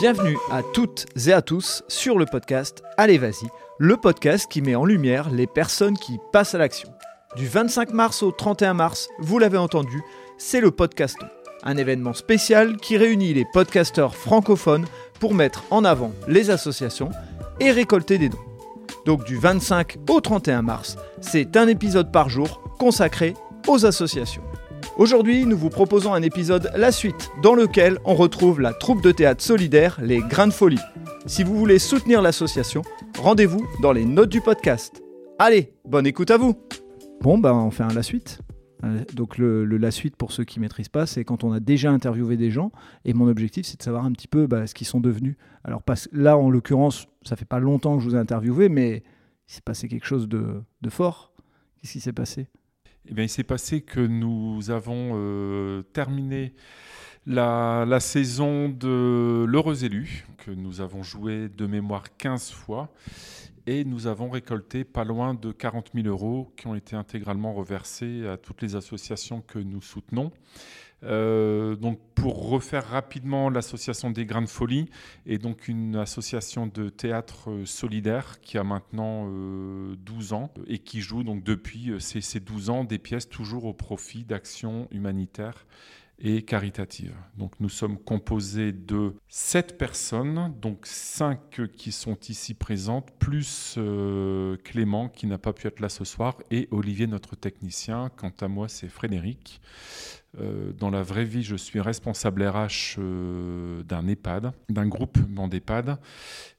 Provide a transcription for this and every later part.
Bienvenue à toutes et à tous sur le podcast Allez Vas-y, le podcast qui met en lumière les personnes qui passent à l'action. Du 25 mars au 31 mars, vous l'avez entendu, c'est le Podcaston, un événement spécial qui réunit les podcasteurs francophones pour mettre en avant les associations et récolter des dons. Donc du 25 au 31 mars, c'est un épisode par jour consacré aux associations. Aujourd'hui, nous vous proposons un épisode La Suite, dans lequel on retrouve la troupe de théâtre solidaire Les Grains de Folie. Si vous voulez soutenir l'association, rendez-vous dans les notes du podcast. Allez, bonne écoute à vous Bon, ben on fait un La Suite. Euh, Donc le, La Suite, pour ceux qui ne maîtrisent pas, c'est quand on a déjà interviewé des gens, et mon objectif, c'est de savoir un petit peu bah, ce qu'ils sont devenus. Alors parce, là, en l'occurrence, ça fait pas longtemps que je vous ai interviewé, mais il s'est passé quelque chose de fort. Qu'est-ce qui s'est passé? Eh il s'est passé que nous avons euh, terminé la, la saison de L'Heureux Élu, que nous avons joué de mémoire 15 fois, et nous avons récolté pas loin de 40 000 euros qui ont été intégralement reversés à toutes les associations que nous soutenons. Euh, donc pour refaire rapidement l'association des Grains de Folie est donc une association de théâtre euh, solidaire qui a maintenant euh, 12 ans et qui joue donc depuis euh, ces, ces 12 ans des pièces toujours au profit d'actions humanitaires et caritatives. Donc nous sommes composés de 7 personnes, donc 5 qui sont ici présentes, plus euh, Clément qui n'a pas pu être là ce soir et Olivier notre technicien. Quant à moi c'est Frédéric. Euh, dans la vraie vie, je suis responsable RH euh, d'un EHPAD, d'un groupement d'EHPAD,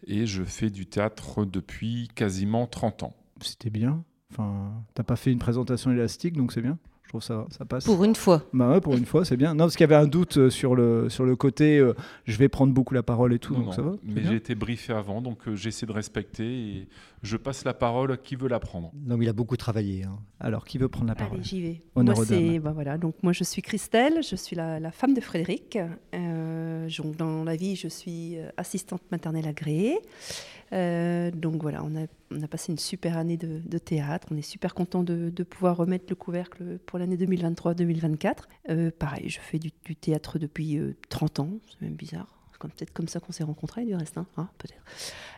et je fais du théâtre depuis quasiment 30 ans. C'était bien. Enfin, t'as pas fait une présentation élastique, donc c'est bien. Je trouve ça, ça passe. Pour une fois. Bah ouais, pour une fois, c'est bien. Non, parce qu'il y avait un doute euh, sur le, sur le côté euh, je vais prendre beaucoup la parole et tout, Non, donc non, ça va mais j'ai été briefé avant, donc euh, j'essaie de respecter et je passe la parole à qui veut la prendre. Non, mais il a beaucoup travaillé. hein. Alors, qui veut prendre la parole Allez, j'y vais. Honneur moi, c'est, bah voilà, donc moi, je suis Christelle, je suis la, la femme de Frédéric. Euh, donc, dans la vie, je suis euh, assistante maternelle agréée. Euh, donc voilà, on a, on a passé une super année de, de théâtre. On est super content de, de pouvoir remettre le couvercle pour l'année 2023-2024. Euh, pareil, je fais du, du théâtre depuis euh, 30 ans, c'est même bizarre. Comme- peut-être comme ça qu'on s'est rencontrés du reste, hein, hein, peut-être.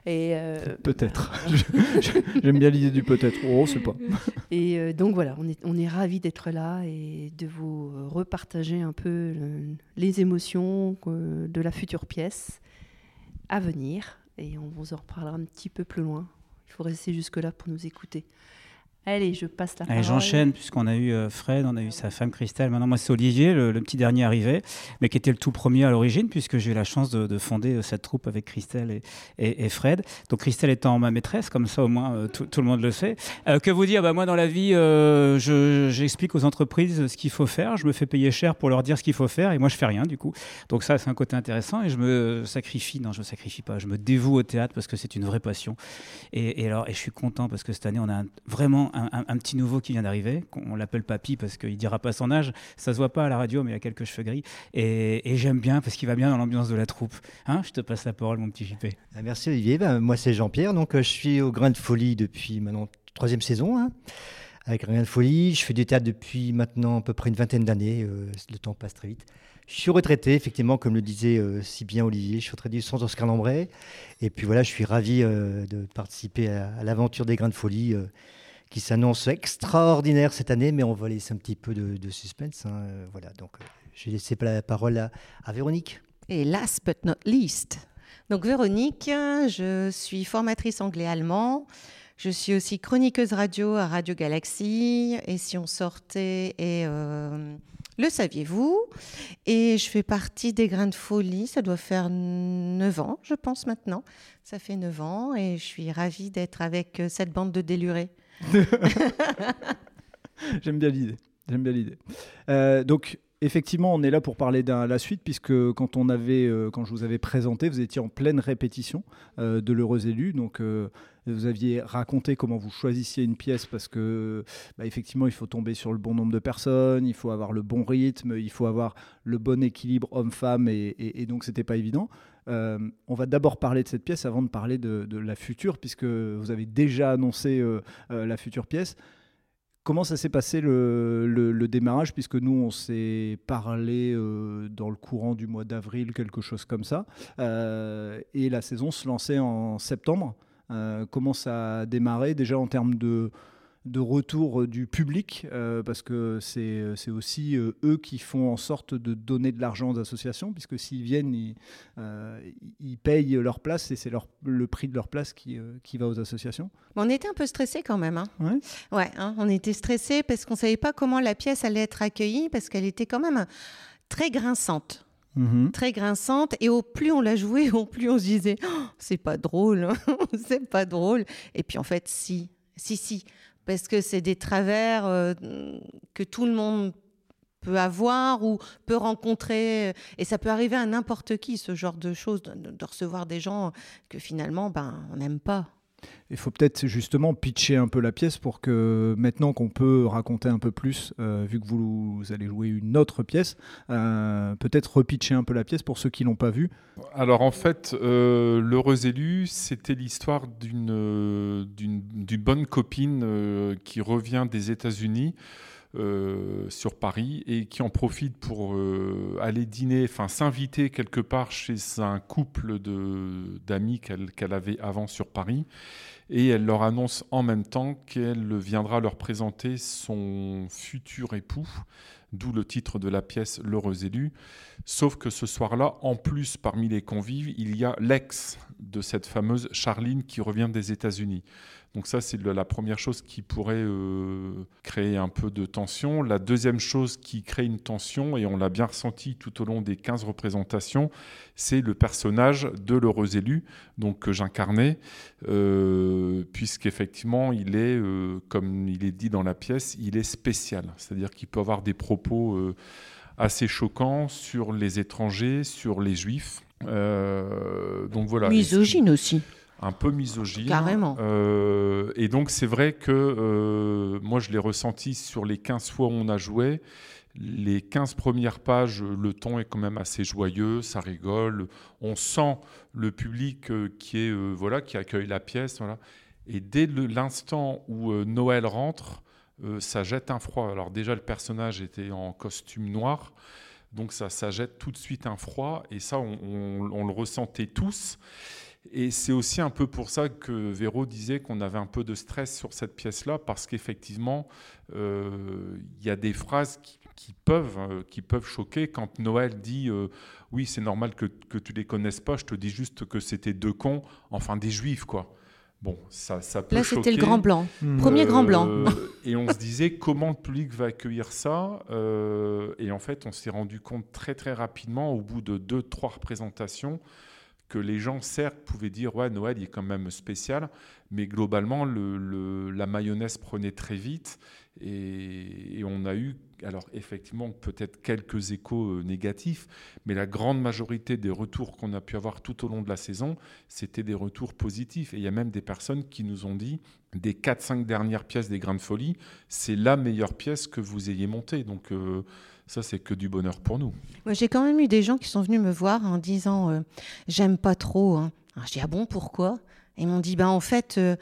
Et euh, Peut-être. J'aime bien l'idée du peut-être. Oh, c'est pas. Et euh, donc voilà, on est, on est ravis d'être là et de vous repartager un peu le- les émotions euh, de la future pièce à venir. Et on vous en reparlera un petit peu plus loin. Il faut rester jusque-là pour nous écouter. Allez, je passe la Allez, parole. j'enchaîne, puisqu'on a eu euh, Fred, on a eu sa femme Christelle. Maintenant, moi, c'est Olivier, le, le petit dernier arrivé, mais qui était le tout premier à l'origine, puisque j'ai eu la chance de, de fonder euh, cette troupe avec Christelle et, et- et Fred. Donc, Christelle étant ma maîtresse, comme ça, au moins, euh, tout, tout le monde le sait. Euh, que vous dire? Bah, Moi, dans la vie, euh, je- j'explique aux entreprises ce qu'il faut faire. Je me fais payer cher pour leur dire ce qu'il faut faire, et moi, je fais rien, du coup. Donc, ça, c'est un côté intéressant, et je me sacrifie. Non, je me sacrifie pas. Je me dévoue au théâtre parce que c'est une vraie passion. Et, et alors, et je suis content parce que cette année, on a un- vraiment un, petit nouveau qui vient d'arriver. qu'on- On l'appelle Papy parce qu'il dira pas son âge. Ça se voit pas à la radio, mais il a quelques cheveux gris. Et, j'aime bien parce qu'il va bien dans l'ambiance de la troupe. Hein je te passe la parole, mon petit JP. Ah, Merci Olivier. Ben, moi c'est Jean-Pierre. Donc euh, je suis au Grain de Folie depuis maintenant troisième saison. hein, avec Grain de Folie, je fais du théâtre depuis maintenant à peu près une vingtaine d'années. euh, le temps passe très vite. Je suis retraité, effectivement, comme le disait euh, si bien Olivier. Je suis retraité du centre Oscar Lambray. Et puis voilà, je suis ravi de participer à l'aventure des Grains de Folie. Qui s'annonce extraordinaire cette année, mais on va laisser un petit peu de, suspense. hein, euh, voilà, donc euh, j'ai laissé la parole à, à Véronique. Et last but not least. Donc Véronique, je suis formatrice anglais-allemand. Je suis aussi chroniqueuse radio à Radio Galaxy. Et si on sortait et euh, le saviez-vous? Et je fais partie des Grains de Folie. Ça doit faire 9 ans, je pense maintenant. Ça fait 9 ans et je suis ravie d'être avec cette bande de délurés. J'aime bien l'idée. J'aime bien l'idée. Euh, donc, effectivement, on est là pour parler de la suite, puisque quand, on avait, euh, quand je vous avais présenté, vous étiez en pleine répétition euh, de l'heureux élu. Donc, vous aviez raconté comment vous choisissiez une pièce, parce que, bah, effectivement, il faut tomber sur le bon nombre de personnes, il faut avoir le bon rythme, il faut avoir le bon équilibre homme-femme, et, et, et, donc, c'était pas évident. On va d'abord parler de cette pièce avant de parler de, la future, puisque vous avez déjà annoncé la future pièce. Comment ça s'est passé le, le, démarrage Puisque nous, on s'est parlé euh, dans le courant du mois d'avril, quelque chose comme ça. Euh, et la saison se lançait en septembre. Euh, comment ça a démarré déjà en termes de, de retour euh, du public, euh, parce que c'est euh, aussi eux qui font en sorte de donner de l'argent aux associations, puisque s'ils viennent, ils, ils, payent leur place et c'est le prix de leur place qui, qui va aux associations. On était un peu stressés quand même. Hein. Ouais, ouais hein, on était stressés parce qu'on ne savait pas comment la pièce allait être accueillie, parce qu'elle était quand même très grinçante. Mm-hmm. très grinçante et au plus on la jouait au plus on se disait oh, c'est pas drôle c'est pas drôle et puis en fait si si si parce que c'est des travers euh, que tout le monde peut avoir ou peut rencontrer. Et ça peut arriver à n'importe qui, ce genre de choses, de, recevoir des gens que finalement, ben, on n'aime pas. Il faut peut-être justement pitcher un peu la pièce pour que maintenant qu'on peut raconter un peu plus, euh, vu que vous, allez jouer une autre pièce, euh, peut-être repitcher un peu la pièce pour ceux qui l'ont pas vue. Alors en fait, euh, l'heureux élu, c'était l'histoire d'une d'une bonne copine qui revient des États-Unis. Sur Paris et qui en profite pour aller dîner, enfin s'inviter quelque part chez un couple d'amis qu'elle avait avant sur Paris et elle leur annonce en même temps qu'elle viendra leur présenter son futur époux, d'où le titre de la pièce L'heureux élu. Sauf que ce soir-là, en plus, parmi les convives, il y a l'ex de cette fameuse Charline qui revient des États-Unis. Donc ça, c'est la première chose qui pourrait euh, créer un peu de tension. La deuxième chose qui crée une tension, et on l'a bien ressenti tout au long des 15 représentations, c'est le personnage de l'heureux élu, donc que j'incarnais, euh, puisqu'effectivement, il est, euh, comme il est dit dans la pièce, il est spécial. C'est-à-dire qu'il peut avoir des propos assez choquants sur les étrangers, sur les juifs. donc voilà. Misogyne aussi un peu misogyne. Carrément. Euh, et donc, c'est vrai que euh, moi, je l'ai ressenti sur les 15 fois où on a joué. Les 15 premières pages, le ton est quand même assez joyeux, ça rigole. On sent le public euh, qui, est, voilà, qui accueille la pièce. Voilà. Et dès l'instant où Noël rentre, ça jette un froid. Alors, déjà, le personnage était en costume noir. Donc, ça, ça jette tout de suite un froid. Et ça, on, on le ressentait tous. Et c'est aussi un peu pour ça que Véro disait qu'on avait un peu de stress sur cette pièce-là, parce qu'effectivement, euh, il y a des phrases qui, peuvent, euh, qui peuvent choquer. Quand Noël dit euh, Oui, c'est normal que, que tu les connaisses pas, je te dis juste que c'était deux cons, enfin des juifs, quoi. Bon, ça, ça peut Là, c'était le grand blanc. Mmh. Premier grand blanc. et on se disait comment le public va accueillir ça. et en fait, on s'est rendu compte très, très rapidement, au bout de deux, trois représentations, que les gens, certes, pouvaient dire ouais, Noël il est quand même spécial, mais globalement, le, la mayonnaise prenait très vite et, on a eu, alors effectivement, peut-être quelques échos euh, négatifs, mais la grande majorité des retours qu'on a pu avoir tout au long de la saison, c'était des retours positifs. Et il y a même des personnes qui nous ont dit des 4-5 dernières pièces des Grains de Folie, c'est la meilleure pièce que vous ayez montée. Donc, euh, ça, c'est que du bonheur pour nous. Moi, j'ai quand même eu des gens qui sont venus me voir en disant euh, J'aime pas trop. Hein. Alors, je dis Ah bon, pourquoi? Ils m'ont dit Ben, en fait, euh,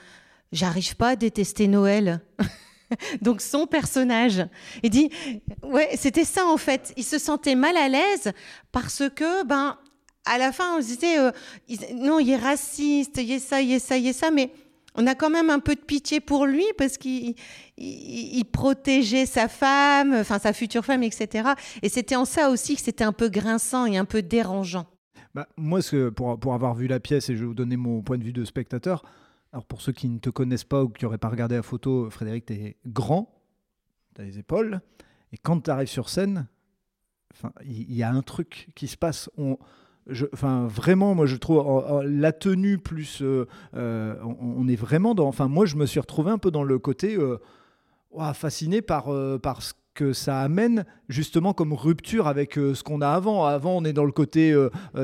j'arrive pas à détester Noël. Donc, son personnage. Il dit Ouais, c'était ça, en fait. Il se sentait mal à l'aise parce que, ben, à la fin, on se disait euh, Non, il est raciste, il est ça, il est ça, il est ça. Mais on a quand même un peu de pitié pour lui parce qu'il protégeait sa femme, enfin sa future femme, etc. Et c'était en ça aussi que c'était un peu grinçant et un peu dérangeant. Bah, moi, pour, avoir vu la pièce, et je vais vous donner mon point de vue de spectateur, alors pour ceux qui ne te connaissent pas ou qui n'auraient pas regardé la photo, Frédéric, tu es grand, tu as les épaules, et quand tu arrives sur scène, il y, a un truc qui se passe. Enfin, vraiment, moi, je trouve la tenue plus. Euh, euh, on, est vraiment dans. Enfin, moi, je me suis retrouvé un peu dans le côté euh, fasciné par, par que ça amène justement comme rupture avec ce qu'on a avant. Avant, on est dans le côté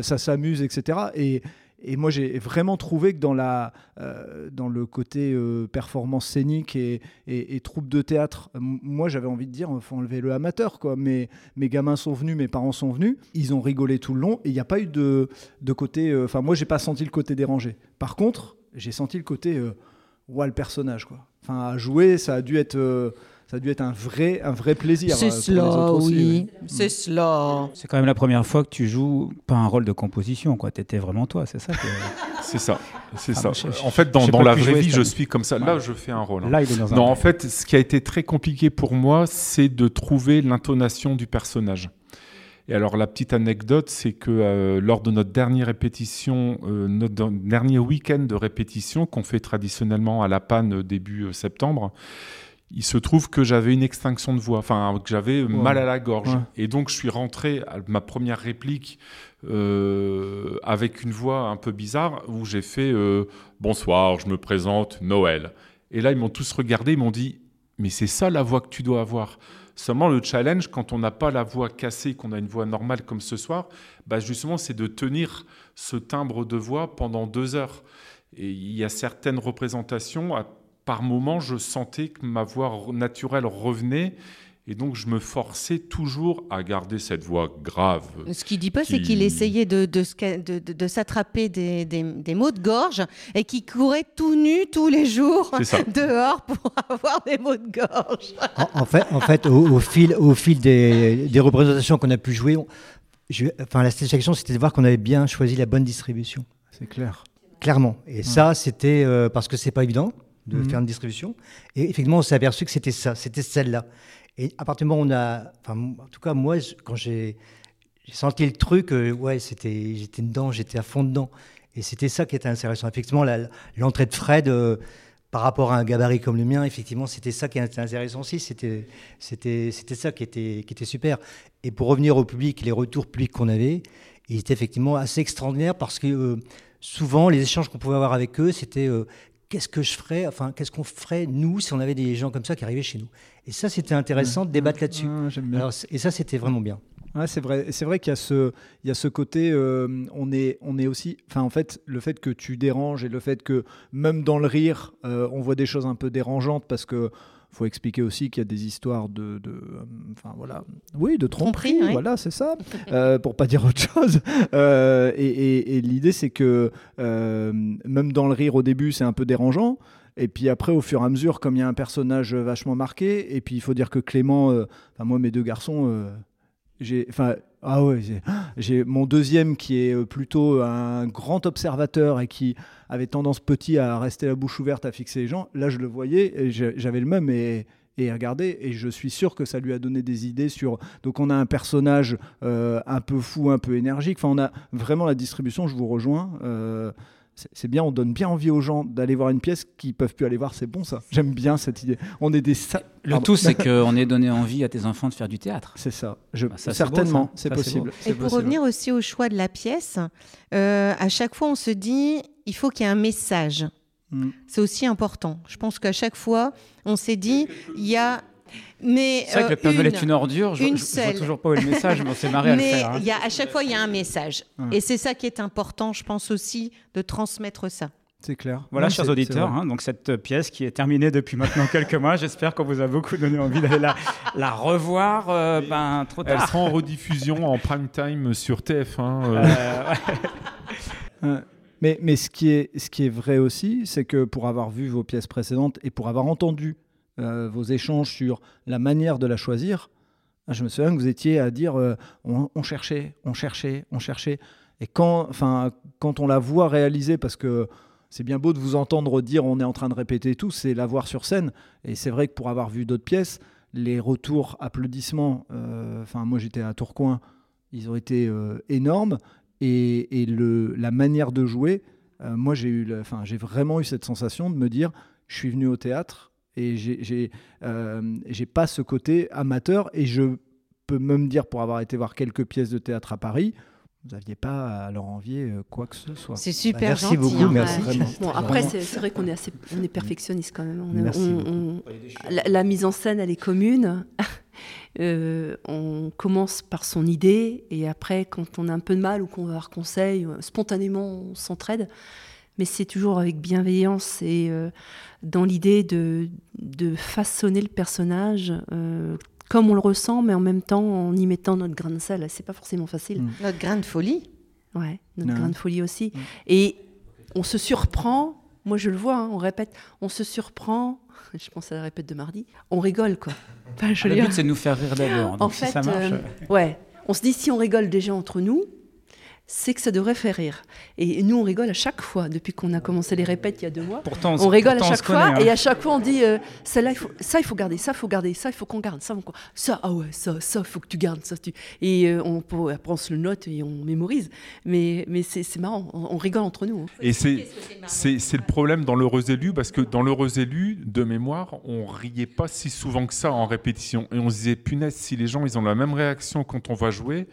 ça s'amuse, etc. Et, et moi, j'ai vraiment trouvé que dans, la, euh, dans le côté euh, performance scénique et, et- et troupe de théâtre, moi, j'avais envie de dire, il faut enlever le amateur. Quoi. Mes, mes gamins sont venus, mes parents sont venus, ils ont rigolé tout le long et il n'y a pas eu de, de côté. euh, Enfin, moi, j'ai pas senti le côté dérangé. Par contre, j'ai senti le côté. Euh, ouais, le personnage, quoi. Enfin, à jouer, ça a dû être. Ça a dû être un vrai, un vrai plaisir. C'est euh, pour les cela, autres aussi, oui. oui. C'est cela. C'est quand même la première fois que tu joues pas un rôle de composition, quoi. T'étais vraiment toi, c'est ça que- C'est ça, c'est Ah, ça. moi, je- je- en fait, dans, la vraie vie, je suis comme ça. Là, Ouais. je fais un rôle. hein. Là, il est dans un Non, rôle. en fait, ce qui a été très compliqué pour moi, c'est de trouver l'intonation du personnage. Et alors, la petite anecdote, c'est que euh, lors de notre dernière répétition, euh, notre dernier week-end de répétition qu'on fait traditionnellement à la panne début euh, septembre, il se trouve que j'avais une extinction de voix, enfin que j'avais mal à la gorge. Ouais. Et donc je suis rentré à ma première réplique euh, avec une voix un peu bizarre où j'ai fait euh, Bonsoir, je me présente, Noël. Et là, ils m'ont tous regardé, ils m'ont dit Mais c'est ça la voix que tu dois avoir. Seulement, le challenge, quand on n'a pas la voix cassée, qu'on a une voix normale comme ce soir, bah justement, c'est de tenir ce timbre de voix pendant deux heures. Et il y a certaines représentations, à- par moments, je sentais que ma voix naturelle revenait. Et donc, je me forçais toujours à garder cette voix grave. Ce qu'il dit pas, c'est qui- qu'il essayait de, s'attraper des, des, des maux de gorge et qu'il courait tout nu tous les jours dehors pour avoir des maux de gorge. En, en fait, en fait au, au fil, au fil des, des représentations qu'on a pu jouer, on- je- enfin, la satisfaction, c'était de voir qu'on avait bien choisi la bonne distribution. C'est clair. Clairement. Et ça, c'était euh, parce que c'est pas évident de Mhm. faire une distribution. Et effectivement, on s'est aperçu que c'était ça, c'était celle-là. Et à partir du moment où on a, enfin, en tout cas, moi, quand j'ai senti le truc, euh, ouais, c'était, j'étais dedans, j'étais à fond dedans. Et c'était ça qui était intéressant. Effectivement, l'entrée de Fred, euh, par rapport à un gabarit comme le mien, effectivement, c'était ça qui était intéressant aussi. C'était, c'était, c'était ça qui était, qui était super. Et pour revenir au public, les retours publics qu'on avait, ils étaient effectivement assez extraordinaires parce que euh, souvent, les échanges qu'on pouvait avoir avec eux, c'était euh, qu'est-ce que je ferais, enfin, qu'est-ce qu'on ferait, nous, si on avait des gens comme ça qui arrivaient chez nous? Et ça, c'était intéressant de débattre là-dessus. Alors, c- Et ça, c'était vraiment bien. Ouais, c'est vrai, c'est vrai qu'il y a ce, il y a ce côté, euh, on est, on est aussi, enfin en fait, le fait que tu déranges et le fait que même dans le rire, euh, on voit des choses un peu dérangeantes parce que faut expliquer aussi qu'il y a des histoires de, de, euh, enfin voilà, oui, de tromperie, Tromperie, oui. voilà, c'est ça, euh, pour pas dire autre chose. Euh, et et- et l'idée c'est que euh, même dans le rire au début, c'est un peu dérangeant. Et puis après, au fur et à mesure, comme il y a un personnage vachement marqué, et puis il faut dire que Clément, moi, mes deux garçons, j'ai, enfin, ah ouais, j'ai- mon deuxième qui est euh, plutôt un grand observateur et qui avait tendance petit à rester la bouche ouverte, à fixer les gens. Là, je le voyais, j'avais le même et et regardez, et je suis sûr que ça lui a donné des idées sur. Donc, on a un personnage euh, un peu fou, un peu énergique. Enfin, on a vraiment la distribution. Je vous rejoins. euh, c'est bien, on donne bien envie aux gens d'aller voir une pièce qu'ils peuvent plus aller voir. C'est bon ça. J'aime bien cette idée. On est des. sa- Le Pardon. tout, c'est qu'on ait donné envie à tes enfants de faire du théâtre. C'est ça. Je- Bah, ça, c'est certainement, c'est possible. Et pour revenir aussi au choix de la pièce, euh, à chaque fois, on se dit, il faut qu'il y ait un message. Mm. C'est aussi important. Je pense qu'à chaque fois, on s'est dit, il y a... Mais, C'est vrai que le Père Noël est une ordure. Je, une je- je vois toujours pas où est le message, mais on s'est marré à le Mais faire. hein. il y a, à chaque fois, il y a un message. Ouais. Et c'est ça qui est important, je pense aussi, de transmettre ça. C'est clair. Voilà, Non, chers auditeurs, hein, donc cette pièce qui est terminée depuis maintenant quelques mois, j'espère qu'on vous a beaucoup donné envie d'aller la, la revoir euh, ben, trop Elle tard. sera en rediffusion en prime time sur TF1. euh. Euh. Mais, mais ce, qui est, ce qui est vrai aussi, c'est que pour avoir vu vos pièces précédentes et pour avoir entendu euh, vos échanges sur la manière de la choisir, ah, je me souviens que vous étiez à dire euh, on, cherchait, on cherchait, on cherchait. Et quand, quand on la voit réaliser, parce que c'est bien beau de vous entendre dire on est en train de répéter tout, c'est la voir sur scène. Et c'est vrai que pour avoir vu d'autres pièces, les retours, applaudissements, euh, enfin moi j'étais à Tourcoing, ils ont été énormes. Et, et le, la manière de jouer, moi j'ai eu, j'ai vraiment eu cette sensation de me dire, je suis venu au théâtre et j'ai, j'ai, euh, pas ce côté amateur et je peux même dire pour avoir été voir quelques pièces de théâtre à Paris, vous n'aviez pas à leur envier euh, quoi que ce soit. C'est super Bah, merci gentil. beaucoup, hein. merci. Vraiment. Bon, après, c'est vrai qu'on est assez, on est perfectionniste quand même. On est- Merci on- on- la, la mise en scène, elle est commune. Euh, on commence par son idée et après, quand on a un peu de mal ou qu'on va avoir conseil, spontanément, on s'entraide. Mais c'est toujours avec bienveillance et euh, dans l'idée de, de, façonner le personnage comme on le ressent, mais en même temps en y mettant notre grain de sel. C'est pas forcément facile. Mm. Notre grain de folie. Ouais, notre grain de folie aussi. Mm. Et on se surprend. Moi, je le vois. Hein, on répète. On se surprend. Je pense à la répète de mardi. On rigole, quoi. Enfin, je le but, c'est de nous faire rire d'abord. En fait, ça marche. Euh, ouais. On se dit si on rigole déjà entre nous, c'est que ça devrait faire rire. Et nous, on rigole à chaque fois, depuis qu'on a commencé les répètes il y a deux mois. Pourtant, on rigole à chaque fois, hein. et à chaque fois, on dit euh, là il faut, ça, il faut garder, ça, il faut garder, ça, il faut qu'on garde, ça, ça, ah ouais, ça, ça, il faut que tu gardes, ça. Tu... Et euh, on, après, on se le note et on mémorise. Mais, mais c'est marrant, on, rigole entre nous. Hein. Et c'est le problème dans l'heureux élu, parce que dans l'heureux élu, de mémoire, on riait pas si souvent que ça en répétition. Et on se disait, punaise, si les gens, ils ont la même réaction quand on va jouer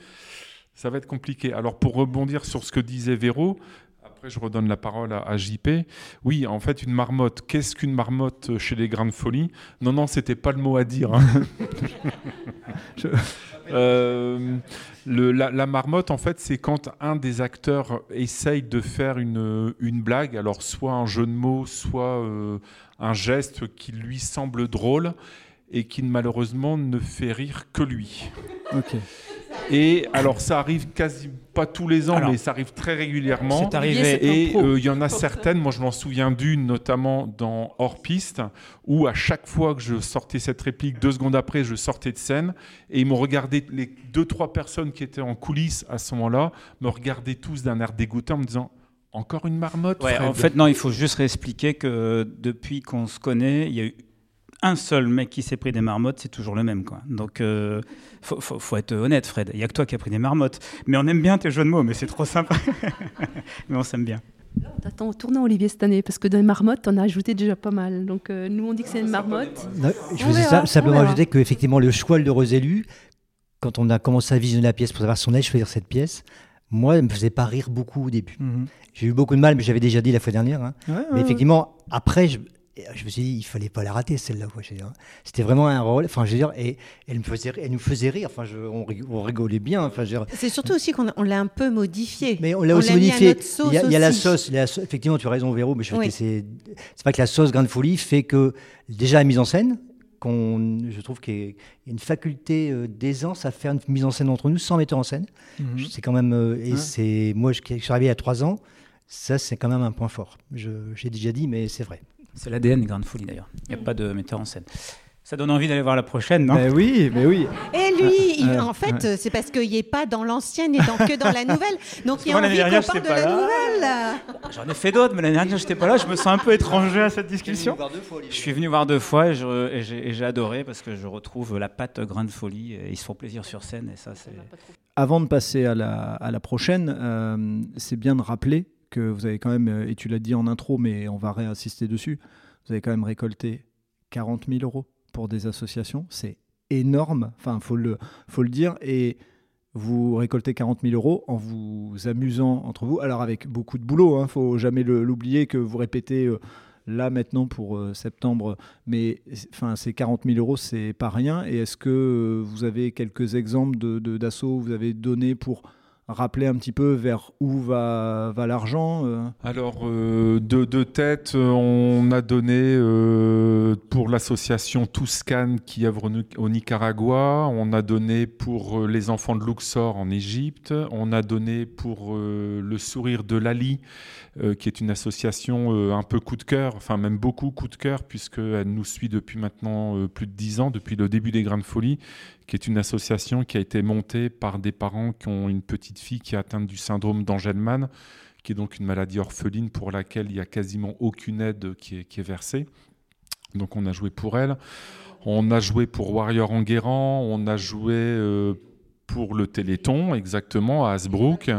ça va être compliqué. Alors pour rebondir sur ce que disait Véro, après je redonne la parole à, JP. Oui, en fait, une marmotte. Qu'est-ce qu'une marmotte chez les grains de folie? Non, non, c'était pas le mot à dire. Hein. Euh, la, marmotte, en fait, c'est quand un des acteurs essaye de faire une, une blague, alors soit un jeu de mots, soit euh, un geste qui lui semble drôle et qui malheureusement ne fait rire que lui. Ok. Et alors, ça arrive quasi pas tous les ans, mais ça arrive très régulièrement. C'est arrivé. Et euh, il y en a certaines, moi je m'en souviens d'une, notamment dans Hors Piste, où à chaque fois que je sortais cette réplique, deux secondes après, je sortais de scène, et ils m'ont regardé, les deux, trois personnes qui étaient en coulisses à ce moment-là, me regardaient tous d'un air dégoûté en me disant encore une marmotte ouais, En fait, non, il faut juste réexpliquer que depuis qu'on se connaît, il y a eu un seul mec qui s'est pris des marmottes, c'est toujours le même. Quoi. Donc, euh, faut, être honnête, Fred. Il n'y a que toi qui as pris des marmottes. Mais on aime bien tes jeux de mots, mais c'est trop sympa. mais on s'aime bien. on t'attend au tournant, Olivier, cette année, parce que dans les marmottes, on a ajouté déjà pas mal. Donc, euh, nous, on dit que c'est une marmotte. je veux simplement ajouter qu'effectivement, le choix de Rose élu, quand on a commencé à visionner la pièce pour savoir son âge, choisir cette pièce, moi, elle ne me faisait pas rire beaucoup au début. Mhm. J'ai eu beaucoup de mal, mais j'avais déjà dit la fois dernière. Hein. mais effectivement, après, je, je me suis dit, il fallait pas la rater celle-là. C'était vraiment un rôle. Enfin, je veux dire, et elle, me faisait, elle nous faisait rire. Enfin, je, on, rigolait bien. Enfin, c'est surtout aussi qu'on on l'a un peu modifié. Mais on l'a aussi modifié. Il y, a, il y a la sauce, Effectivement, tu as raison, Véro. Mais je oui. c'est pas que la sauce Grande Folie fait que déjà la mise en scène, qu'on, je trouve qu'il y a une faculté euh, d'aisance à faire une mise en scène entre nous sans metteur en scène. Mhm. C'est quand même. Euh, et c'est moi, je, je suis arrivé à trois ans. Ça, c'est quand même un point fort. J'ai déjà dit, mais c'est vrai. C'est l'ADN des Grandes Folies d'ailleurs. Il n'y a pas de metteur en scène. Ça donne envie d'aller voir la prochaine, non? Mais Oui, mais oui. Et lui, en fait, c'est parce qu'il n'est pas dans l'ancienne et dans, que dans la nouvelle. Donc il y a envie qu'on parle de la nouvelle. J'en ai fait d'autres, mais l'année dernière, je n'étais pas là. Je me sens un peu étranger à cette discussion. Je suis venu voir deux fois et j'ai adoré parce que je retrouve la patte Grande Folie. Et ils se font plaisir sur scène et ça, c'est... Avant de passer à la, à la prochaine, euh, c'est bien de rappeler vous avez quand même, euh, et tu l'as dit en intro, mais on va réinsister dessus, vous avez quand même récolté 40 000 euros pour des associations. C'est énorme, enfin, faut le, faut le dire. Et vous récoltez 40 000 euros en vous amusant entre vous. Alors, avec beaucoup de boulot, il hein, ne faut jamais l'oublier que vous répétez. Euh, là maintenant pour euh, septembre, mais enfin ces 40 000 euros c'est pas rien. Et est-ce que vous avez quelques exemples de d'assauts que vous avez donné pour rappeler un petit peu vers où va, l'argent euh Alors, euh, de, de, tête, euh, on a donné pour l'association Touscan qui œuvre au Nicaragua, on a donné pour les enfants de Luxor en Égypte, on a donné pour le sourire de Lali, qui est une association un peu coup de cœur, enfin même beaucoup coup de cœur, puisqu'elle nous suit depuis maintenant plus de dix ans, depuis le début des Grains de Folie, qui est une association qui a été montée par des parents qui ont une petite fille qui est atteinte du syndrome d'Angelman, qui est donc une maladie orpheline pour laquelle il n'y a quasiment aucune aide qui est, versée. Donc on a joué pour elle. On a joué pour Warrior Enguerrand, on a joué euh, pour le Téléthon, exactement, à Hasbrook.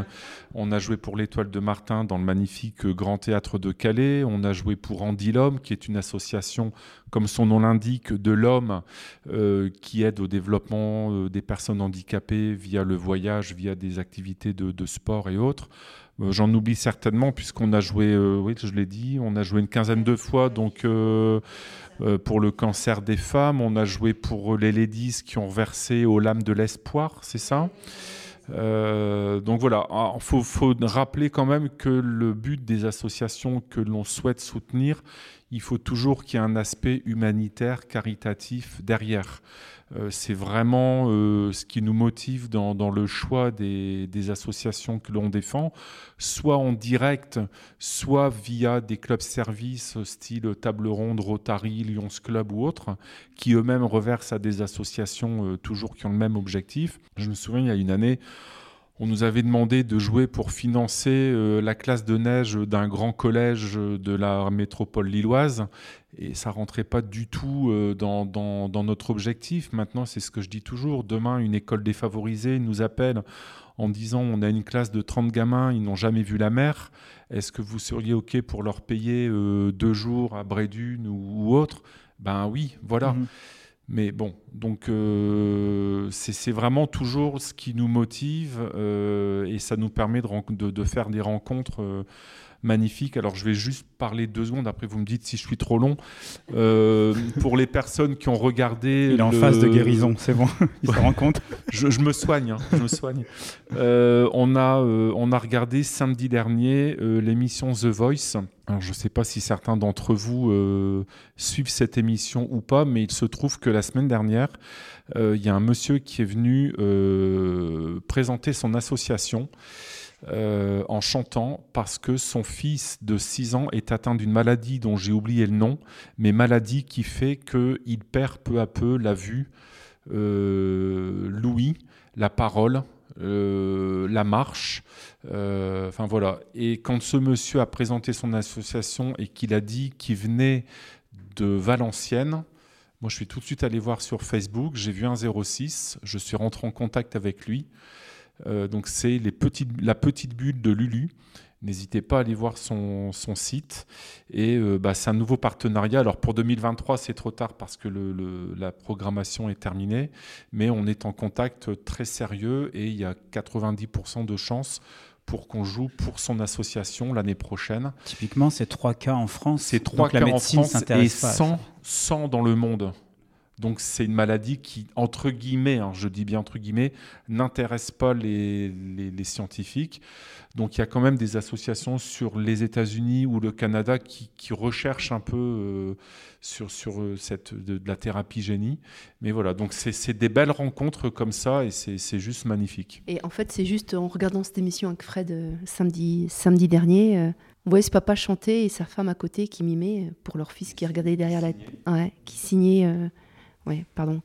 On a joué pour l'Étoile de Martin dans le magnifique Grand Théâtre de Calais. On a joué pour Andy l'Homme, qui est une association, comme son nom l'indique, de l'homme euh, qui aide au développement euh, des personnes handicapées via le voyage, via des activités de, de sport et autres. Euh, J'en oublie certainement, puisqu'on a joué, euh, oui, je l'ai dit, on a joué une quinzaine de fois. Donc. euh, pour le cancer des femmes. On a joué pour les ladies qui ont versé aux lames de l'espoir, c'est ça? Donc voilà, il faut rappeler quand même que le but des associations que l'on souhaite soutenir, il faut toujours qu'il y ait un aspect humanitaire, caritatif derrière. Euh, c'est vraiment euh, ce qui nous motive dans, le choix des, des associations que l'on défend, soit en direct, soit via des clubs services style Table Ronde, Rotary, Lions Club ou autres, qui eux-mêmes reversent à des associations euh, toujours qui ont le même objectif. Je me souviens, il y a une année, on nous avait demandé de jouer pour financer euh, la classe de neige d'un grand collège de la métropole lilloise. Et ça rentrait pas du tout euh, dans, dans- notre objectif. Maintenant, c'est ce que je dis toujours. Demain, une école défavorisée nous appelle en disant on a une classe de 30 gamins, ils n'ont jamais vu la mer. Est-ce que vous seriez OK pour leur payer euh, deux jours à Brédune ou, ou autre? Ben oui, voilà. Mhm. Mais bon, donc euh, c'est vraiment toujours ce qui nous motive euh, et ça nous permet de, faire des rencontres magnifiques. Alors je vais juste parler deux secondes, après vous me dites si je suis trop long. Euh, pour les personnes qui ont regardé... Il est en phase de guérison, c'est bon, il se rend compte. je, je me soigne, hein, je me soigne. Euh, on, a, euh, on a regardé samedi dernier l'émission The Voice. Alors, je ne sais pas si certains d'entre vous euh, suivent cette émission ou pas, mais il se trouve que la semaine dernière, euh, il y a un monsieur qui est venu euh, présenter son association. Euh, en chantant parce que son fils de 6 ans est atteint d'une maladie dont j'ai oublié le nom, mais maladie qui fait qu'il perd peu à peu la vue, euh, l'ouïe, la parole, euh, la marche. voilà. Et quand ce monsieur a présenté son association et qu'il a dit qu'il venait de Valenciennes, moi je suis tout de suite allé voir sur Facebook, j'ai vu un 06, je suis rentré en contact avec lui. Euh, donc c'est la petite bulle de Lulu. N'hésitez pas à aller voir son, son site. Et euh, bah, c'est un nouveau partenariat. Alors pour 2023, c'est trop tard parce que le- le- la programmation est terminée. Mais on est en contact très sérieux et il y a 90% de chances pour qu'on joue pour son association l'année prochaine. Typiquement, c'est trois cas en France. C'est trois Donc la cas en France et s'intéresse pas à ça. 100, 100 dans le monde. Donc c'est une maladie qui, entre guillemets, hein, je dis bien entre guillemets, n'intéresse pas les, les- les scientifiques. Donc il y a quand même des associations sur les États-Unis ou le Canada qui, qui recherchent un peu euh, sur, sur euh, cette, de, de la thérapie génie. Mais voilà, donc c'est c'est des belles rencontres comme ça et c'est c'est juste magnifique. Et en fait, c'est juste en regardant cette émission avec Fred euh, samedi, samedi dernier, euh, on voyait ce papa chanter et sa femme à côté qui mimait pour leur fils qui regardait derrière la... Ouais, qui signait... euh, Ouais, pardon.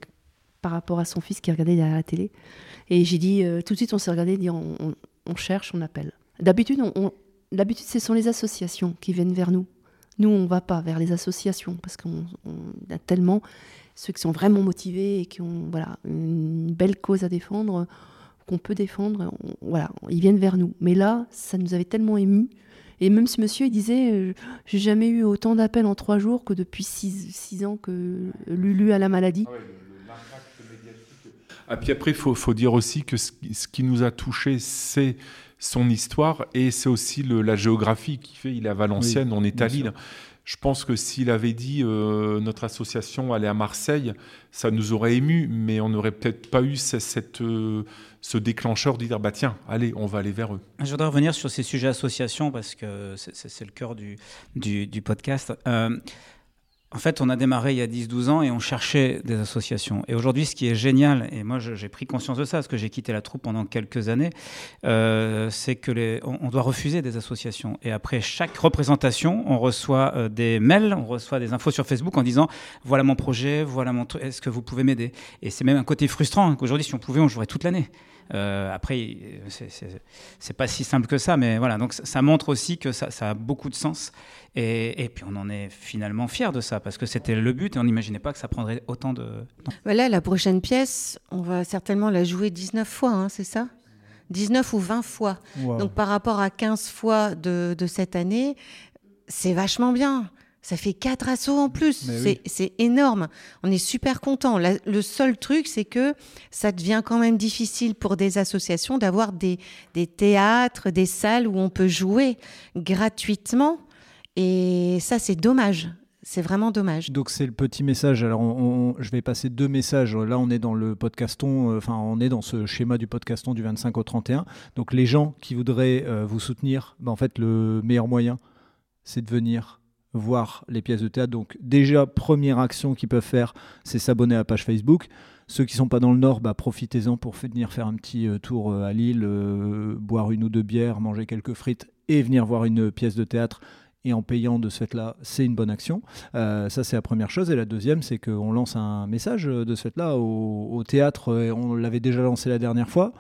Par rapport à son fils qui regardait derrière la télé. Et j'ai dit, euh, tout de suite, on s'est regardé, dit, on, cherche, on appelle. D'habitude, on, on- ce sont les associations qui viennent vers nous. Nous, on va pas vers les associations parce qu'on on a tellement ceux qui sont vraiment motivés et qui ont voilà une belle cause à défendre qu'on peut défendre. voilà, ils viennent vers nous. Mais là, ça nous avait tellement ému. Et même ce monsieur, il disait, euh, j'ai jamais eu autant d'appels en trois jours que depuis six, six ans que Lulu a la maladie. Ah, puis après, il faut, faut dire aussi que ce, qui- ce qui nous a touché, c'est son histoire et c'est aussi le- la géographie qui fait il est à Valenciennes, Oui, on est à sûr. Je pense que s'il avait dit euh, notre association allait à Marseille, ça nous aurait ému, mais on n'aurait peut-être pas eu euh, ce déclencheur de dire bah tiens, allez, on va aller vers eux. Je voudrais revenir sur ces sujets associations parce que c'est- le cœur du podcast. Euh, en fait, on a démarré il y a 10-12 ans et on cherchait des associations. Et aujourd'hui, ce qui est génial, et moi j'ai pris conscience de ça parce que j'ai quitté la troupe pendant quelques années, euh, c'est que les, on, doit refuser des associations. Et après chaque représentation, on reçoit euh, des mails, on reçoit des infos sur Facebook en disant voilà mon projet, voilà mon est-ce que vous pouvez m'aider? Et c'est même un côté frustrant hein, qu'aujourd'hui, si on pouvait, on jouerait toute l'année. Euh, après, c'est pas si simple que ça, mais voilà. Donc ça, montre aussi que ça, ça a beaucoup de sens. Et, et, puis on en est finalement fier de ça parce que c'était le but et on n'imaginait pas que ça prendrait autant de temps. Voilà, la prochaine pièce, on va certainement la jouer 19 fois, hein, c'est ça? 19 ou 20 fois. Wow. Donc par rapport à 15 fois de, de cette année, c'est vachement bien. Ça fait quatre assauts en plus. C'est oui. c'est énorme. On est super content. Le seul truc, c'est que ça devient quand même difficile pour des associations d'avoir des, des théâtres, des salles où on peut jouer gratuitement. Et ça, c'est dommage. C'est vraiment dommage. Donc c'est le petit message. Alors on- on- je vais passer deux messages. Là on est dans le podcaston, euh, enfin on est dans ce schéma du podcaston du 25 au 31. Donc les gens qui voudraient euh, vous soutenir, bah, en fait le meilleur moyen c'est de venir voir les pièces de théâtre. Donc déjà première action qu'ils peuvent faire, c'est s'abonner à la page Facebook. Ceux qui sont pas dans le Nord, bah, profitez-en pour venir faire un petit euh, tour euh, à Lille, euh, boire une ou deux bières, manger quelques frites et venir voir une pièce de théâtre. Et en payant de ce fait-là, c'est une bonne action. Ça, c'est la première chose. Et la deuxième, c'est qu'on lance un message de ce fait-là au, au théâtre. On l'avait déjà lancé la dernière fois.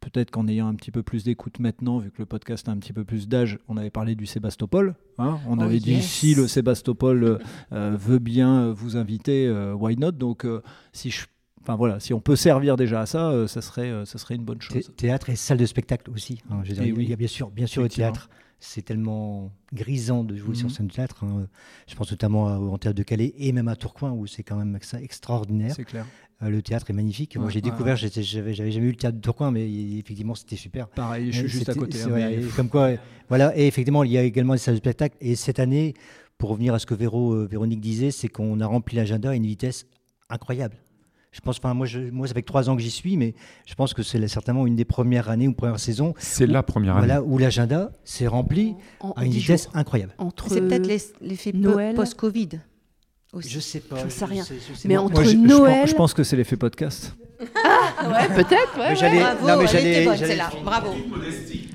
Peut-être qu'en ayant un petit peu plus d'écoute maintenant, vu que le podcast a un petit peu plus d'âge, on avait parlé du Sébastopol. hein. on Oh, avait dit si le Sébastopol euh, euh, veut bien euh, vous inviter, euh, why not? Donc, euh, si je, enfin voilà, si on peut servir déjà à ça, ça serait, ça serait une bonne Thé- chose. Théâtre et salle de spectacle aussi. hein. Je dire, il y a- oui. il y a bien sûr, bien sûr le théâtre. C'est tellement grisant de jouer sur Mhm. scène de théâtre. hein. Je pense notamment à- au théâtre de Calais et même à Tourcoing où c'est quand même ex- extraordinaire. C'est clair. Euh, le théâtre est magnifique. Moi, j'ai ouais, découvert, ouais. j'avais jamais eu le théâtre de Tourcoing, mais effectivement, c'était super. Pareil, je suis Et juste à côté. c'est hein, mais- et comme quoi, voilà. Et effectivement, il y a également des salles de spectacle. Et cette année, pour revenir à ce que Véro, euh, Véronique disait, c'est qu'on a rempli l'agenda à une vitesse incroyable. Je pense, enfin, moi, je, moi, ça fait que trois ans que j'y suis, mais je pense que c'est certainement une des premières années ou premières saisons. C'est où- la première année. Voilà, où l'agenda s'est rempli En- en à une vitesse jours. incroyable. Entre C'est peut-être l'effet Noël. post-Covid. Aussi. Je sais pas. J'en sais rien. sais- je sais Mais pas. entre Moi, je Noël- pense- je pense que c'est l'effet podcast. Ouais, peut-être. Ouais, Mais j'allais- Bravo, non, mais elle j'allais- était bonne celle-là. Bravo.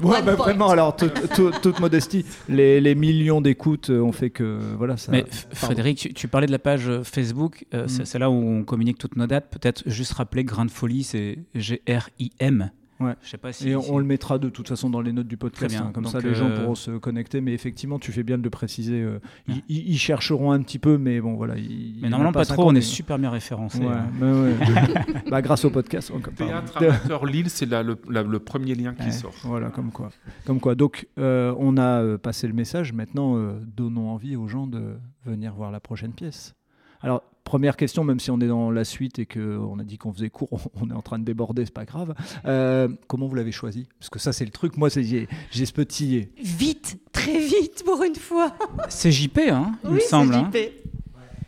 Ouais, bah, vraiment, alors, tout- tout- toute modestie, les, les millions d'écoutes euh, ont fait que. Voilà, ça. Mais Pardon. Frédéric, tu, tu parlais de la page euh, Facebook, euh, c'est Mm. c'est là où on communique toutes nos dates. Peut-être juste rappeler Grain de Folie, c'est G-R-I-M. Ouais. Je sais pas si. Et on, si- on le mettra de toute façon dans les notes du podcast, Très bien. hein, comme Donc, ça les gens euh, pourront se connecter. Mais effectivement, tu fais bien de le préciser. euh, ils, Ouais. ils- ils chercheront un petit peu, mais bon, voilà. ils- Mais normalement, pas, trop, 50, on est super bien référencé. Ouais, hein. mais ouais. bah, grâce au podcast. pardon. Théâtre amateur Lille, c'est la- le, la- le premier lien qui Ouais. sort. Voilà, comme quoi. Comme quoi. Donc, euh, on a passé le message. Maintenant, euh, donnons envie aux gens de venir voir la prochaine pièce. Alors, première question, même si on est dans la suite et qu'on a dit qu'on faisait court, on est en train de déborder, c'est pas grave. Euh, comment vous l'avez choisi? Parce que ça, c'est le truc. Moi, j'ai j'ai ce petit. Vite, très vite pour une fois. C'est JP, hein, il me semble. c'est hein. JP.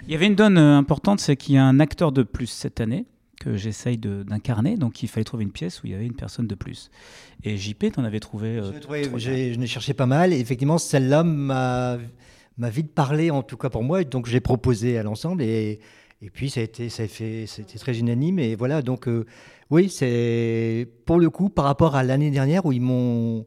Il y avait une donne euh, importante, c'est qu'il y a un acteur de plus cette année que j'essaye de- d'incarner. Donc, il fallait trouver une pièce où il y avait une personne de plus. Et JP, tu en avais trouvé. euh, Je l'ai trouvé- trois. j'ai- Je l'ai cherché pas mal. Et effectivement, celle-là m'a m'a vite parlé, en tout cas pour moi. Donc, j'ai proposé à l'ensemble. Et, et puis, ça a été, ça a fait, c'était très unanime. Et voilà, donc, euh, oui, c'est pour le coup, par rapport à l'année dernière où ils m'ont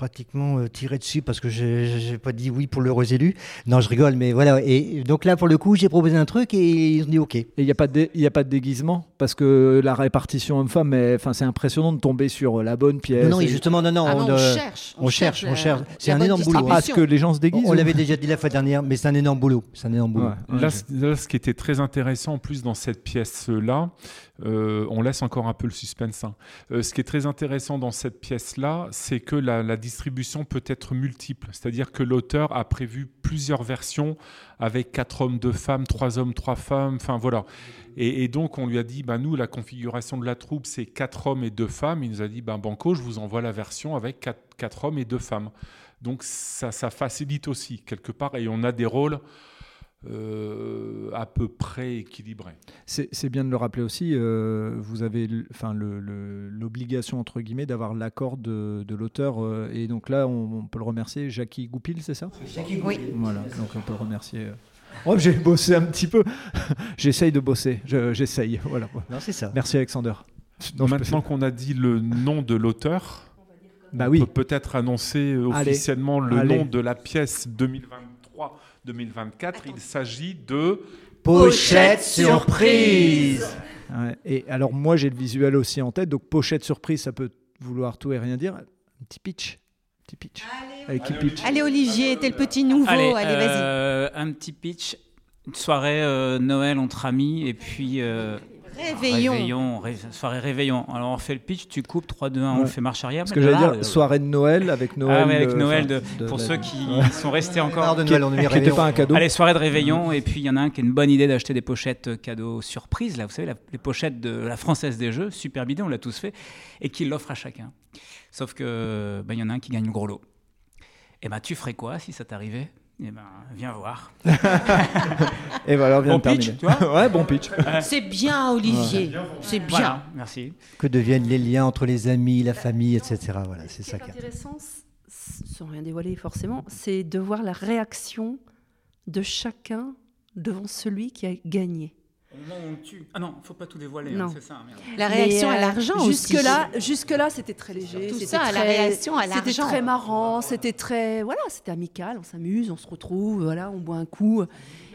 pratiquement euh, tiré dessus parce que je n'ai pas dit oui pour l'heureux élu. Non, je rigole, mais voilà. Et donc là, pour le coup, j'ai proposé un truc et ils ont dit OK. Et il n'y a, pas de dé- il y a pas de déguisement Parce que la répartition homme-femme, c'est impressionnant de tomber sur la bonne pièce. Non, non, Et- justement, non, non. Ah non, on euh, cherche, On, on cherche, on cherche. C'est un énorme boulot. Ah, est-ce que les gens se déguisent On l'avait déjà dit la fois dernière, mais c'est un énorme boulot. C'est un énorme boulot. Ouais, ouais, Là, je- c- là, ce qui était très intéressant en plus dans cette pièce-là, euh, on laisse encore un peu le suspense. hein. Euh, ce qui est très intéressant dans cette pièce-là, c'est que la, la distribution peut être multiple. C'est-à-dire que l'auteur a prévu plusieurs versions avec quatre hommes, deux femmes, trois hommes, trois femmes. Enfin voilà. Et, donc on lui a dit, bah, nous, la configuration de la troupe, c'est quatre hommes et deux femmes. Il nous a dit, ben Banco, je vous envoie la version avec quatre, hommes et deux femmes. Donc ça facilite aussi quelque part. Et on a des rôles euh, à peu près équilibrés. C'est bien de le rappeler aussi, euh, vous avez le- le- l'obligation, entre guillemets, d'avoir l'accord de, de l'auteur. euh, et donc là, on, on peut le remercier, Jackie Goupil, c'est ça? Oui. Voilà, donc on peut le remercier. Oh, j'ai bossé un petit peu. J'essaye de bosser, Je- j'essaye. Voilà. Non, c'est ça. Merci Alexander. Non, je Maintenant qu'on a dit le nom de l'auteur, Bah on oui. peut peut-être annoncer Allez. officiellement le Allez. nom de la pièce 2023-2024. Il s'agit de Pochette surprise Ouais, Et alors moi j'ai le visuel aussi en tête, donc pochette surprise, ça peut vouloir tout et rien dire. Un petit pitch. Un petit pitch Allez Olivier, t'es le petit nouveau, allez, vas-y. euh, un petit pitch. Une soirée euh, Noël entre amis et puis. euh, Réveillon. Réveillon, ré- soirée réveillon. Alors on fait le pitch, tu coupes 3, 2, 1, on Ouais. fait marche arrière. Parce que j'allais dire euh, soirée de Noël avec Noël. Ah ouais, avec Noël, de- de pour ceux qui Ouais. sont restés encore. De Noël, on est qui pas un cadeau. Allez, soirée de réveillon, et puis il y en a un qui a une bonne idée d'acheter des pochettes euh, cadeaux surprises, là, vous savez, la- les pochettes de la Française des Jeux, superbe idée, on l'a tous fait, et qui l'offre à chacun. Sauf que ben, il y en a un qui gagne le gros lot. Et ben tu ferais quoi si ça t'arrivait? Eh ben viens voir. Et voilà, on vient Bon de terminer. pitch, tu vois Ouais, bon pitch. C'est bien Olivier, c'est bien. Voilà, merci. Que deviennent les liens entre les amis, la famille, etc. Voilà, c'est Ce ça. qui qui est intéressant, sans rien dévoiler forcément, c'est de voir la réaction de chacun devant celui qui a gagné. Au moment où on tue. Ah non, faut pas tout dévoiler, Non. hein, c'est ça. merde. La réaction à euh, l'argent aussi. jusque là, jusque là, c'était très léger. Tout c'était ça, la réaction à C'était l'argent. très marrant, c'était très, voilà, c'était amical. On s'amuse, on se retrouve, voilà, on boit un coup.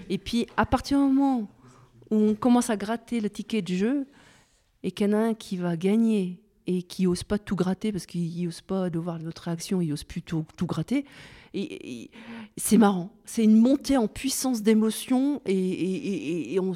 Et puis à partir du moment où on commence à gratter le ticket de jeu et qu'il y en a un qui va gagner et qui ose pas tout gratter parce qu'il ose pas de voir notre réaction, il ose plus tout, tout gratter. Et, et- c'est marrant. C'est une montée en puissance d'émotion et, et- et- et on,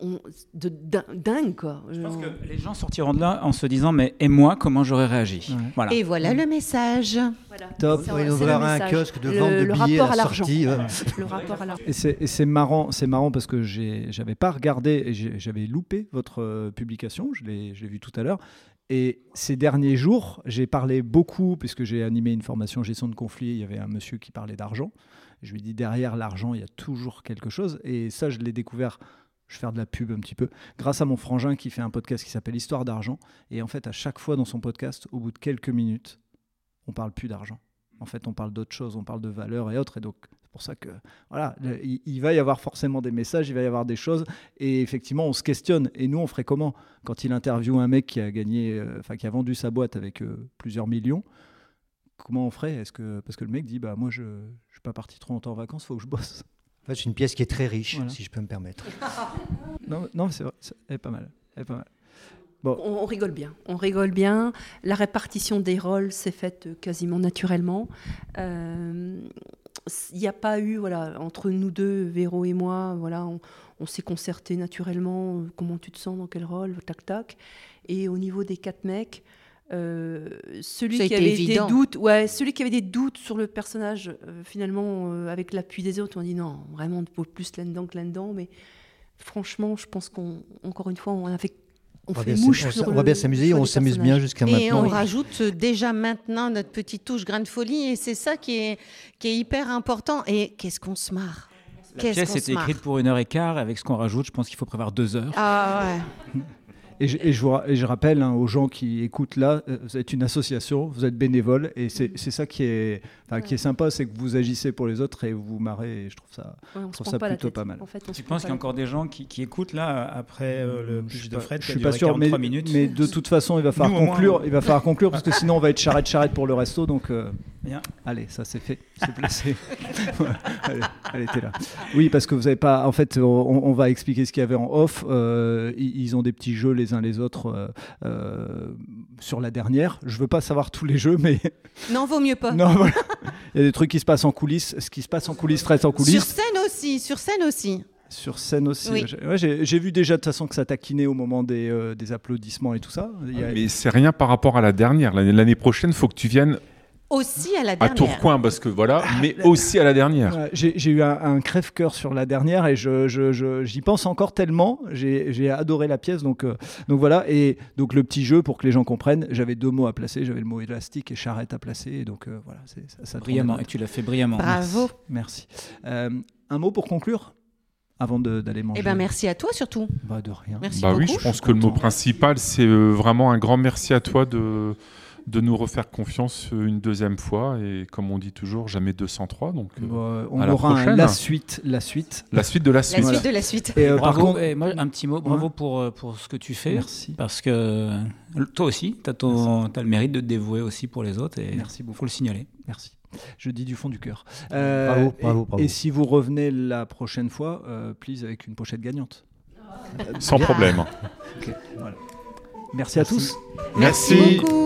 on- de din- dingue quoi. Je pense que les gens sortiront de là en se disant mais et moi comment j'aurais réagi Voilà. Et voilà le message. Voilà. Top, le ouvrir un kiosque de Le- vente de le billets rapport à à la l'argent. sortie, ouais. Le rapport à l'argent. Et c'est marrant, c'est marrant parce que j'ai- j'avais pas regardé, et j'avais loupé votre euh, publication, je l'ai je l'ai vu tout à l'heure. Et ces derniers jours, j'ai parlé beaucoup, puisque j'ai animé une formation gestion de conflit, il y avait un monsieur qui parlait d'argent. Je lui ai dit, derrière l'argent, il y a toujours quelque chose. Et ça, je l'ai découvert, je vais faire de la pub un petit peu, grâce à mon frangin qui fait un podcast qui s'appelle Histoire d'argent. Et en fait, à chaque fois dans son podcast, au bout de quelques minutes, on parle plus d'argent. En fait, on parle d'autre chose, on parle de valeurs et autres. Et donc, c'est pour ça que, voilà, il, il va y avoir forcément des messages, il va y avoir des choses. Et effectivement, on se questionne. Et nous, on ferait comment? Quand il interviewe un mec qui a gagné, euh, enfin, qui a vendu sa boîte avec euh, plusieurs millions, comment on ferait? Est-ce que Parce que le mec dit, bah, moi, je ne suis pas parti trop longtemps en vacances, faut que je bosse. En fait, c'est une pièce qui est très riche, Voilà. si je peux me permettre. Non, non c'est vrai, elle est pas mal. Elle est pas mal. On, on rigole bien. On rigole bien. La répartition des rôles s'est faite euh, quasiment naturellement. Euh, Il n'y a pas eu, voilà, entre nous deux, Véro et moi, voilà, on, on s'est concerté naturellement. euh, Comment tu te sens dans quel rôle Tac, tac. Et au niveau des quatre mecs, euh, celui qui avait évident. des doutes, ouais, celui qui avait des doutes sur le personnage, euh, finalement, euh, avec l'appui des autres, on dit non, vraiment, faut plus là-dedans que là-dedans. Mais franchement, je pense qu'on, encore une fois, on a fait, on, On va fait bien mouche on sur s- on le- va bien s'amuser, on s'amuse bien jusqu'à Et maintenant. on rajoute déjà maintenant notre petite touche grain de folie et c'est ça qui est, qui est hyper important. Et qu'est-ce qu'on se marre? La Qu'est-ce pièce qu'on se était marre? écrite pour une heure et quart. Avec ce qu'on rajoute, je pense qu'il faut prévoir deux heures. Ah ouais. Et je, et je vous ra- et je rappelle hein, aux gens qui écoutent là, euh, vous êtes une association, vous êtes bénévole, et c'est c'est ça qui est, enfin, qui est sympa, c'est que vous agissez pour les autres et vous vous marrez, et je trouve ça, Ouais, on je se trouve prend ça pas la plutôt pas mal. En fait, Tu penses qu'il y a encore des gens qui, qui écoutent là après euh, le pitch suis de Fred je suis pas sûr, mais, 43 minutes mais de toute façon, il va falloir Nous, au moins, conclure. on- Il va falloir conclure parce que sinon, on va être charrette charrette pour le resto. Donc, euh, Bien. allez, ça c'est fait, c'est placé. Allez, allez, t'es là. Oui, parce que vous avez pas. En fait, on, on va expliquer ce qu'il y avait en off. Euh, ils, ils ont des petits jeux les uns les autres euh, euh, sur la dernière. Je veux pas savoir tous les jeux, mais Non, vaut mieux pas. non, voilà. Il y a des trucs qui se passent en coulisses. Ce qui se passe en coulisses reste en Sur coulisses. scène aussi, sur scène aussi. Sur scène aussi. Oui. J'ai- ouais, J'ai j'ai vu déjà de toute façon que ça taquinait au moment des, euh, des applaudissements et tout ça. Il y a- Mais c'est rien par rapport à la dernière. L'année l'année prochaine, faut que tu viennes Aussi à la à dernière. Tourcoing, parce que voilà, mais aussi à la dernière. Ouais, J'ai eu un, un crève-cœur sur la dernière et je- je- je- j'y pense encore tellement. J'ai adoré la pièce. Donc, euh, donc voilà. Et donc le petit jeu, pour que les gens comprennent, j'avais deux mots à placer. J'avais le mot élastique et charrette à placer. Et donc euh, voilà, ça, ça brillamment. Et tu l'as fait brillamment. Bravo. Merci. Euh, un mot pour conclure avant d'aller manger. Eh ben merci à toi surtout. Bah, de rien. Merci Bah oui, beaucoup. je pense que le mot principal, c'est vraiment un grand merci à toi de, de nous refaire confiance euh, une deuxième fois. Et comme on dit toujours, jamais 203. Donc, euh, Bah, on à la aura un- la suite, la suite. La suite de la La suite. suite de la suite. Et euh, par bravo. contre, Et moi, un petit mot. Bravo pour, euh, pour ce que tu fais. Merci. Parce que euh, toi aussi, tu as, le mérite de te dévouer aussi pour les autres. Et Merci beaucoup. faut le signaler. Merci. Je dis du fond du cœur. Euh, Bravo, et- bravo, bravo. Et, si vous revenez la prochaine fois, euh, please avec une pochette gagnante. Sans problème. Voilà. Merci, à tous. Merci. beaucoup.